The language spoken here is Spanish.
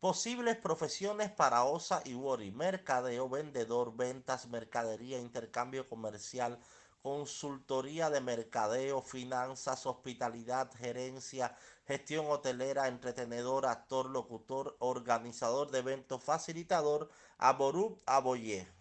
Posibles profesiones para OSA y WORI, mercadeo, vendedor, ventas, mercadería, intercambio comercial, consultoría de mercadeo, finanzas, hospitalidad, gerencia, gestión hotelera, entretenedor, actor, locutor, organizador de eventos, facilitador, aborup, aboyé.